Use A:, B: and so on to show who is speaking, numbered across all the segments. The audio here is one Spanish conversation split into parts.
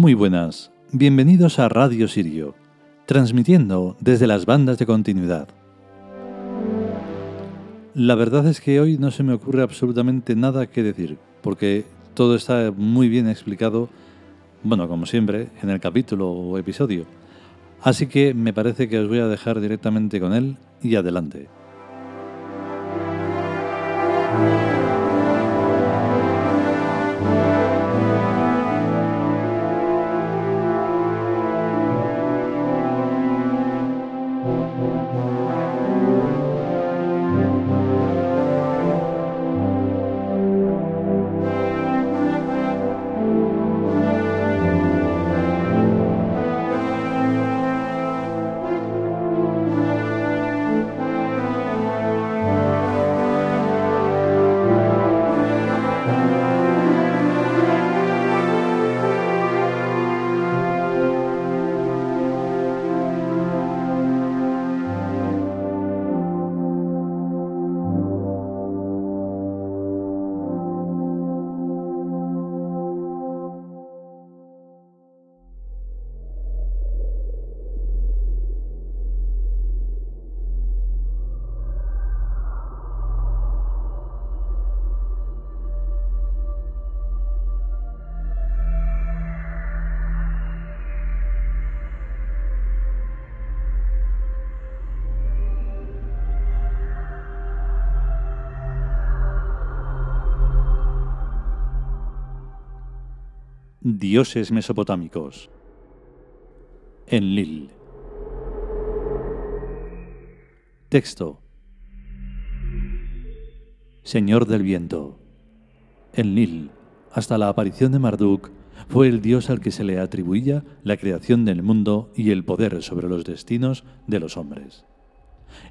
A: Muy buenas, bienvenidos a Radio Sirio, transmitiendo desde las bandas de continuidad. La verdad es que hoy no se me ocurre absolutamente nada que decir, porque todo está muy bien explicado, bueno, como siempre, en el capítulo o episodio. Así que me parece que os voy a dejar directamente con él y adelante. Dioses mesopotámicos. Enlil. Texto. Señor del viento. Enlil, hasta la aparición de Marduk, fue el dios al que se le atribuía la creación del mundo y el poder sobre los destinos de los hombres.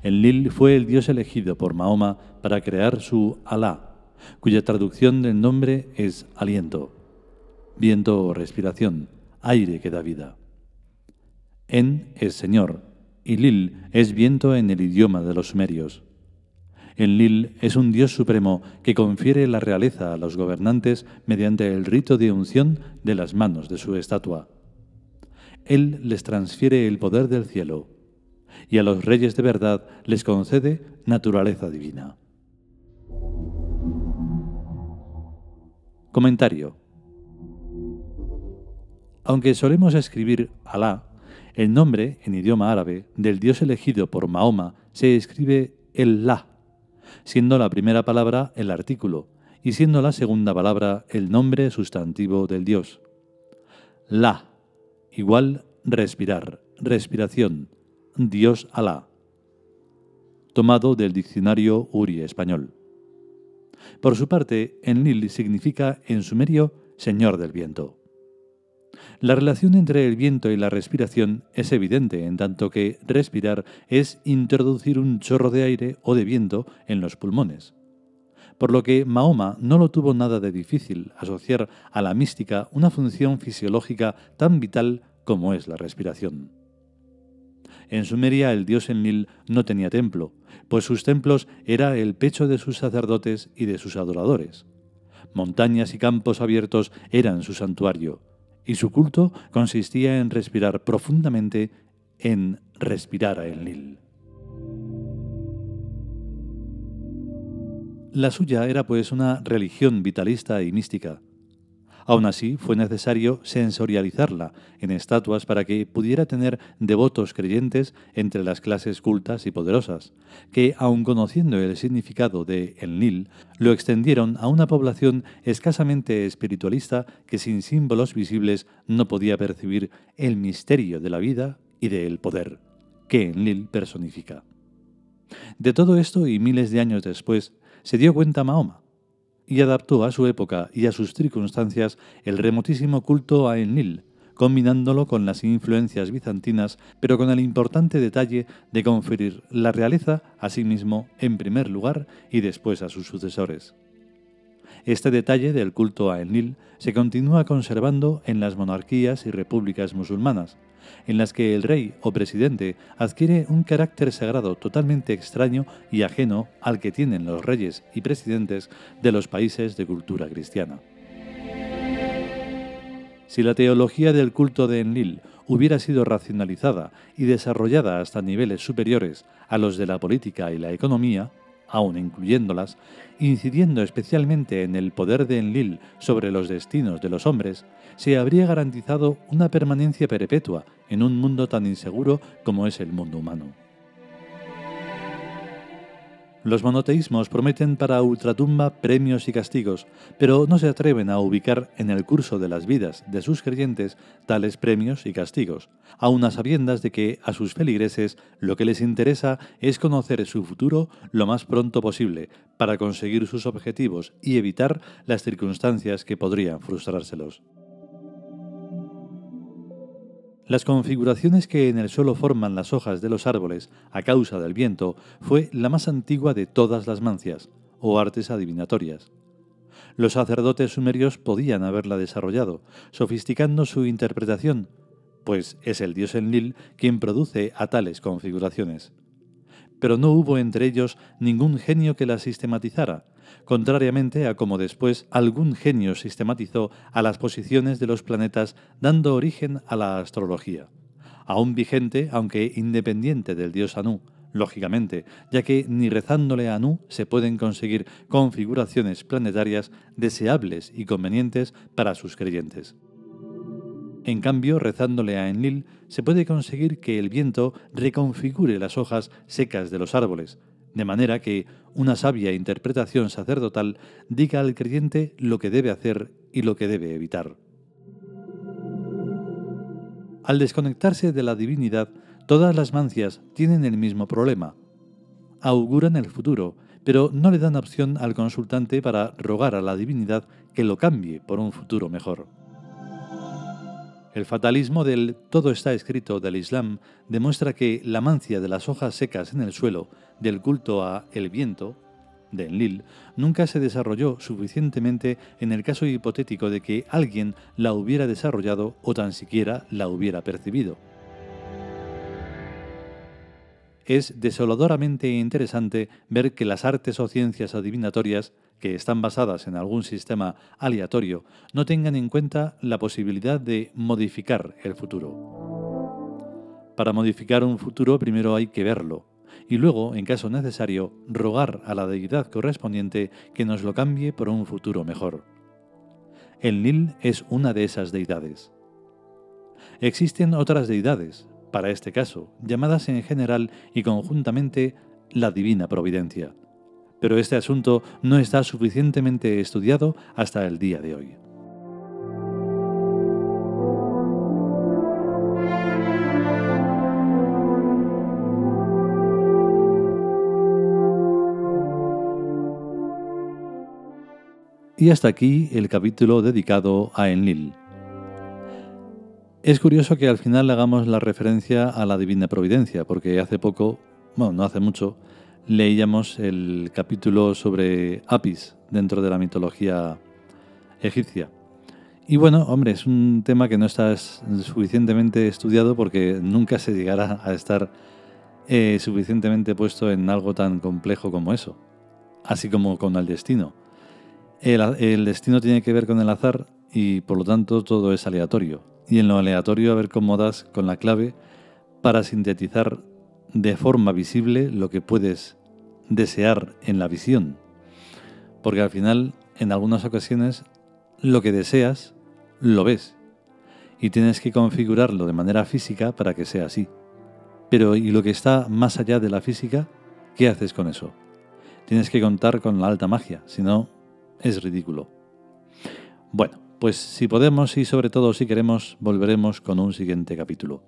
A: Enlil fue el dios elegido por Mahoma para crear su Alá, cuya traducción del nombre es aliento viento o respiración, aire que da vida. En es Señor, y Lil es viento en el idioma de los sumerios. Enlil es un dios supremo que confiere la realeza a los gobernantes mediante el rito de unción de las manos de su estatua. Él les transfiere el poder del cielo, y a los reyes de verdad les concede naturaleza divina. Comentario. Aunque solemos escribir Alá, el nombre, en idioma árabe, del dios elegido por Mahoma se escribe el La, siendo la primera palabra el artículo y siendo la segunda palabra el nombre sustantivo del dios. La, igual respirar, respiración, Dios Alá. Tomado del diccionario Uri español. Por su parte, Enlil significa en sumerio Señor del viento. La relación entre el viento y la respiración es evidente, en tanto que respirar es introducir un chorro de aire o de viento en los pulmones. Por lo que Mahoma no lo tuvo nada de difícil asociar a la mística una función fisiológica tan vital como es la respiración. En Sumeria el dios Enlil no tenía templo, pues sus templos era el pecho de sus sacerdotes y de sus adoradores. Montañas y campos abiertos eran su santuario, y su culto consistía en respirar profundamente, en respirar a Enlil. La suya era pues una religión vitalista y mística, Aún así, fue necesario sensorializarla en estatuas para que pudiera tener devotos creyentes entre las clases cultas y poderosas, que, aun conociendo el significado de Enlil, lo extendieron a una población escasamente espiritualista que sin símbolos visibles no podía percibir el misterio de la vida y del poder, que Enlil personifica. De todo esto y miles de años después, se dio cuenta Mahoma, y adaptó a su época y a sus circunstancias el remotísimo culto a Enlil, combinándolo con las influencias bizantinas, pero con el importante detalle de conferir la realeza a sí mismo en primer lugar y después a sus sucesores. Este detalle del culto a Enlil se continúa conservando en las monarquías y repúblicas musulmanas, en las que el rey o presidente adquiere un carácter sagrado totalmente extraño y ajeno al que tienen los reyes y presidentes de los países de cultura cristiana. Si la teología del culto de Enlil hubiera sido racionalizada y desarrollada hasta niveles superiores a los de la política y la economía, aun incluyéndolas, incidiendo especialmente en el poder de Enlil sobre los destinos de los hombres, se habría garantizado una permanencia perpetua en un mundo tan inseguro como es el mundo humano. Los monoteísmos prometen para ultratumba premios y castigos, pero no se atreven a ubicar en el curso de las vidas de sus creyentes tales premios y castigos, aun a sabiendas de que a sus feligreses lo que les interesa es conocer su futuro lo más pronto posible para conseguir sus objetivos y evitar las circunstancias que podrían frustrárselos. Las configuraciones que en el suelo forman las hojas de los árboles a causa del viento fue la más antigua de todas las mancias, o artes adivinatorias. Los sacerdotes sumerios podían haberla desarrollado, sofisticando su interpretación, pues es el dios Enlil quien produce a tales configuraciones pero no hubo entre ellos ningún genio que la sistematizara, contrariamente a como después algún genio sistematizó a las posiciones de los planetas dando origen a la astrología, aún vigente aunque independiente del dios Anu, lógicamente, ya que ni rezándole a Anu se pueden conseguir configuraciones planetarias deseables y convenientes para sus creyentes. En cambio, rezándole a Enlil, se puede conseguir que el viento reconfigure las hojas secas de los árboles, de manera que una sabia interpretación sacerdotal diga al creyente lo que debe hacer y lo que debe evitar. Al desconectarse de la divinidad, todas las mancias tienen el mismo problema. Auguran el futuro, pero no le dan opción al consultante para rogar a la divinidad que lo cambie por un futuro mejor. El fatalismo del todo está escrito del Islam demuestra que la mancia de las hojas secas en el suelo del culto a el viento, de Enlil, nunca se desarrolló suficientemente en el caso hipotético de que alguien la hubiera desarrollado o tan siquiera la hubiera percibido. Es desoladoramente interesante ver que las artes o ciencias adivinatorias que están basadas en algún sistema aleatorio no tengan en cuenta la posibilidad de modificar el futuro. Para modificar un futuro primero hay que verlo y luego, en caso necesario, rogar a la deidad correspondiente que nos lo cambie por un futuro mejor. El Nil es una de esas deidades. Existen otras deidades, para este caso, llamadas en general y conjuntamente la Divina Providencia pero este asunto no está suficientemente estudiado hasta el día de hoy. Y hasta aquí el capítulo dedicado a Enlil. Es curioso que al final hagamos la referencia a la Divina Providencia, porque hace poco, bueno, no hace mucho, leíamos el capítulo sobre Apis dentro de la mitología egipcia. Y bueno, hombre, es un tema que no está suficientemente estudiado porque nunca se llegará a estar eh, suficientemente puesto en algo tan complejo como eso, así como con el destino. El, el, destino tiene que ver con el azar y por lo tanto todo es aleatorio. Y en lo aleatorio a ver cómo das con la clave para sintetizar de forma visible lo que puedes desear en la visión. Porque al final, en algunas ocasiones, lo que deseas, lo ves. Y tienes que configurarlo de manera física para que sea así. Pero ¿y lo que está más allá de la física? ¿Qué haces con eso? Tienes que contar con la alta magia, si no, es ridículo. Bueno, pues si podemos y sobre todo si queremos, volveremos con un siguiente capítulo.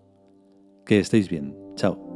A: Que estéis bien. Chao.